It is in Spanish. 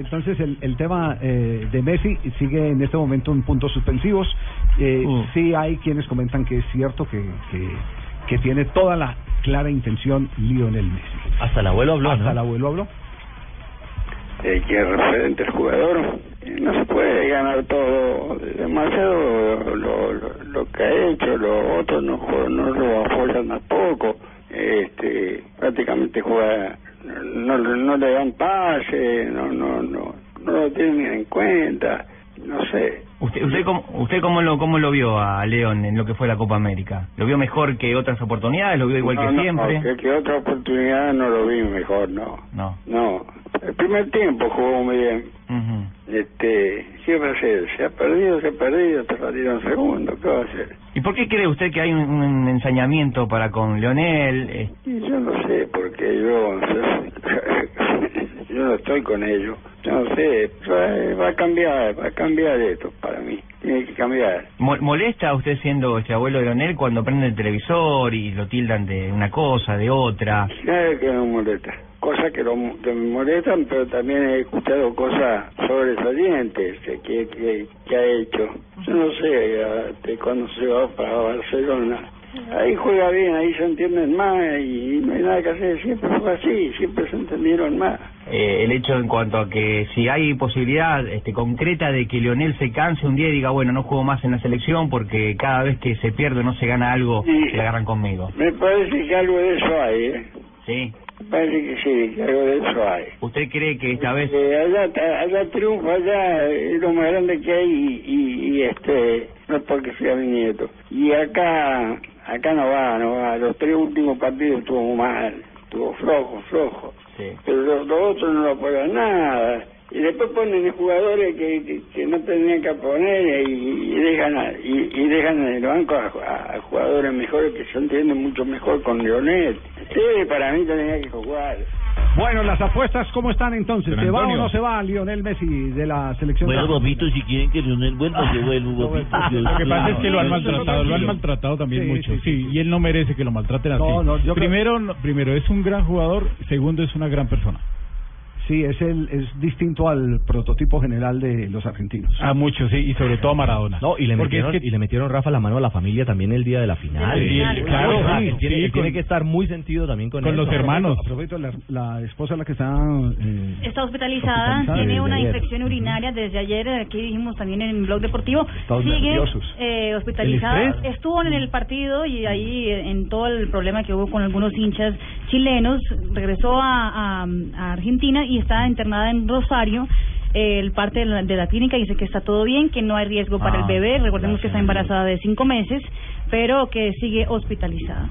Entonces el, el tema eh, de Messi sigue en este momento en puntos suspensivos. Eh, Sí hay quienes comentan que es cierto que, que, que tiene toda la clara intención Lionel Messi. Hasta el abuelo habló, Hasta ¿no? el abuelo habló. eh, que referente el jugador. Y No se puede ganar todo, demasiado lo, lo, lo que ha hecho, los otros no, no lo apoyan tampoco. Este, prácticamente juega, no, no le dan pase, no, no, no, no lo tienen en cuenta, no sé. ¿Usted, usted, cómo, ¿Usted cómo lo cómo lo vio a León en lo que fue la Copa América? ¿Lo vio mejor que otras oportunidades? ¿Lo vio igual No, que no, siempre? que, que otra oportunidad no lo vi mejor, no. No. No, el primer tiempo jugó muy bien. Este, ¿qué va a hacer? Se ha perdido, se ha perdido, te retiraron segundo, ¿qué va a hacer? ¿Y por qué cree usted que hay un, un ensañamiento para con Leonel? Eh, Y yo no sé, porque yo, yo no estoy con ellos, yo no sé, va va a cambiar, va a cambiar esto para mí, tiene que cambiar. mo- ¿Molesta a usted siendo este abuelo de Leonel cuando prende el televisor y lo tildan de una cosa, de otra? Nada que me molesta, cosas que, lo, que me molestan, pero también he escuchado cosas sobresalientes que, que, que, que ha hecho. Yo no sé, este, cuando se va para Barcelona, ahí juega bien, ahí se entienden más y no hay nada que hacer, siempre fue así, siempre se entendieron más. Eh, el hecho en cuanto a que si hay posibilidad este, concreta de que Leonel se canse un día y diga, bueno, no juego más en la selección porque cada vez que se pierde o no se gana algo, Sí. se agarran conmigo. Me parece que algo de eso hay, ¿eh? ¿Sí? Parece que sí, que algo de eso hay. ¿Usted cree que esta vez... Eh, allá, allá triunfa, allá es lo más grande que hay y, y, y, este, no es porque sea mi nieto. Y acá, acá no va, no va. Los tres últimos partidos estuvo mal, estuvo flojo, flojo. Sí. Pero los, los otros no lo apoyan nada. Y después ponen jugadores que, que, que no tenían que poner y, y dejan a- y, y dejan en el banco a, a- a jugadores mejores que se entienden mucho mejor con Leonel. Sí, para mí tenía que jugar. Bueno, las apuestas, ¿cómo están entonces? ¿Se va o no se va Lionel Messi de la selección? Bueno, papito, si quieren que Leonel vuelva, yo vuelvo, yo- Lo que pasa es que lo han maltratado, lo han maltratado también Sí, mucho, sí, sí, sí. y él no merece que lo maltraten así. No, no, yo creo- primero, no- primero es un gran jugador, segundo es una gran persona. Sí, es, el, es distinto al prototipo general de los argentinos. A muchos, sí, y sobre todo a Maradona. No, y le, Porque metieron, es que- y le metieron Rafa la mano a la familia también el día de la final. Sí, Y- claro, Ah, sí, él tiene, sí, él tiene con- que estar muy sentido también con, con los hermanos. A propósito, la, la esposa es la que está... eh, Está hospitalizada, Hospitalizada tiene una ayer. infección urinaria desde ayer, aquí dijimos también en Blog Deportivo, Todos sigue eh, hospitalizada, estuvo en el partido y ahí eh, en todo el problema que hubo con algunos hinchas chilenos, regresó a, a- a Argentina y está internada en Rosario. eh, El parte de la, de la clínica dice que está todo bien, que no hay riesgo para Ah, el bebé, recordemos gracias que está embarazada de cinco meses, pero que sigue hospitalizada.